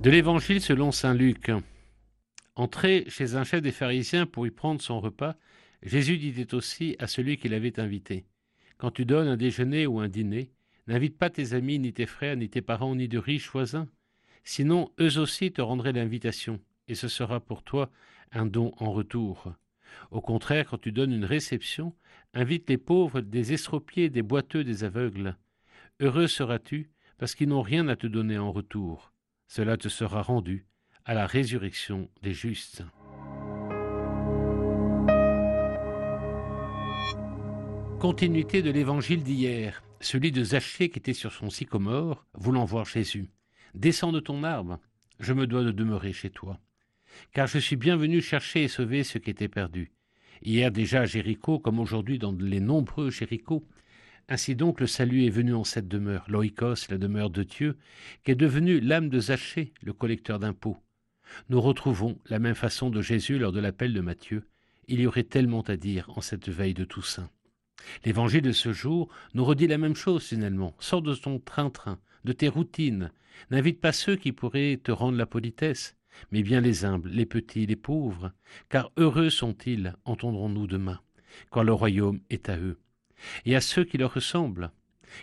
De l'Évangile selon Saint Luc. Entré chez un chef des pharisiens pour y prendre son repas, Jésus disait aussi à celui qui l'avait invité Quand tu donnes un déjeuner ou un dîner, n'invite pas tes amis, ni tes frères, ni tes parents, ni de riches voisins. Sinon, eux aussi te rendraient l'invitation, et ce sera pour toi un don en retour. Au contraire, quand tu donnes une réception, invite les pauvres, des estropiés, des boiteux, des aveugles. Heureux seras-tu, parce qu'ils n'ont rien à te donner en retour cela te sera rendu à la résurrection des justes. Continuité de l'évangile d'hier, celui de Zachée qui était sur son sycomore, voulant voir Jésus. Descends de ton arbre, je me dois de demeurer chez toi. Car je suis bien venu chercher et sauver ce qui était perdu. Hier déjà Jéricho, comme aujourd'hui dans les nombreux Jérichos, ainsi donc le salut est venu en cette demeure, l'oikos, la demeure de Dieu, qui est devenue l'âme de Zachée, le collecteur d'impôts. Nous retrouvons la même façon de Jésus lors de l'appel de Matthieu. Il y aurait tellement à dire en cette veille de Toussaint. L'évangile de ce jour nous redit la même chose finalement. Sors de ton train-train, de tes routines. N'invite pas ceux qui pourraient te rendre la politesse, mais bien les humbles, les petits, les pauvres, car heureux sont-ils, entendrons-nous demain, quand le royaume est à eux et à ceux qui leur ressemblent.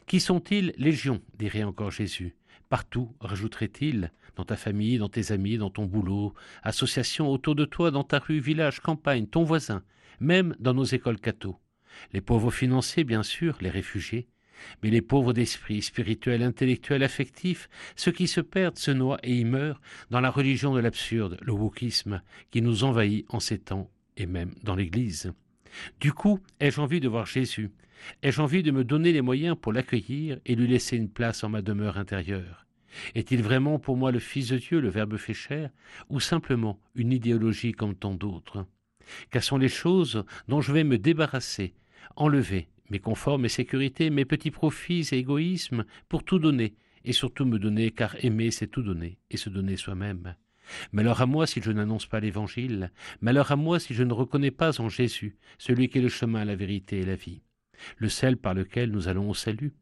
Qui sont-ils Légion, dirait encore Jésus. Partout, rajouterait-il, dans ta famille, dans tes amis, dans ton boulot, association autour de toi, dans ta rue, village, campagne, ton voisin, même dans nos écoles catho. Les pauvres financiers, bien sûr, les réfugiés, mais les pauvres d'esprit, spirituel, intellectuel, affectif, ceux qui se perdent, se noient et y meurent dans la religion de l'absurde, le wokisme, qui nous envahit en ces temps et même dans l'Église. Du coup, ai-je envie de voir Jésus? Ai-je envie de me donner les moyens pour l'accueillir et lui laisser une place en ma demeure intérieure? Est-il vraiment pour moi le Fils de Dieu, le Verbe fait chair, ou simplement une idéologie comme tant d'autres? Quelles sont les choses dont je vais me débarrasser, enlever mes conforts, mes sécurités, mes petits profits et égoïsmes pour tout donner, et surtout me donner, car aimer c'est tout donner, et se donner soi-même? Malheur à moi si je n'annonce pas l'Évangile, malheur à moi si je ne reconnais pas en Jésus celui qui est le chemin, la vérité et la vie, le sel par lequel nous allons au salut.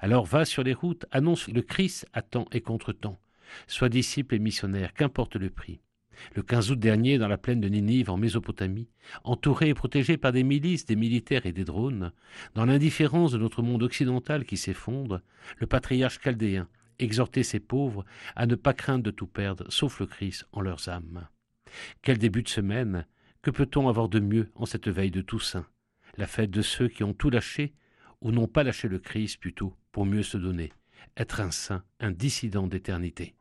Alors va sur les routes, annonce le Christ à temps et contre temps. Sois disciple et missionnaire, qu'importe le prix. Le 15 août dernier, dans la plaine de Ninive, en Mésopotamie, entouré et protégé par des milices, des militaires et des drones, dans l'indifférence de notre monde occidental qui s'effondre, le patriarche chaldéen exhorter ces pauvres à ne pas craindre de tout perdre, sauf le Christ en leurs âmes. Quel début de semaine Que peut-on avoir de mieux en cette veille de Toussaint? La fête de ceux qui ont tout lâché, ou n'ont pas lâché le Christ plutôt, pour mieux se donner, être un saint, un dissident d'éternité.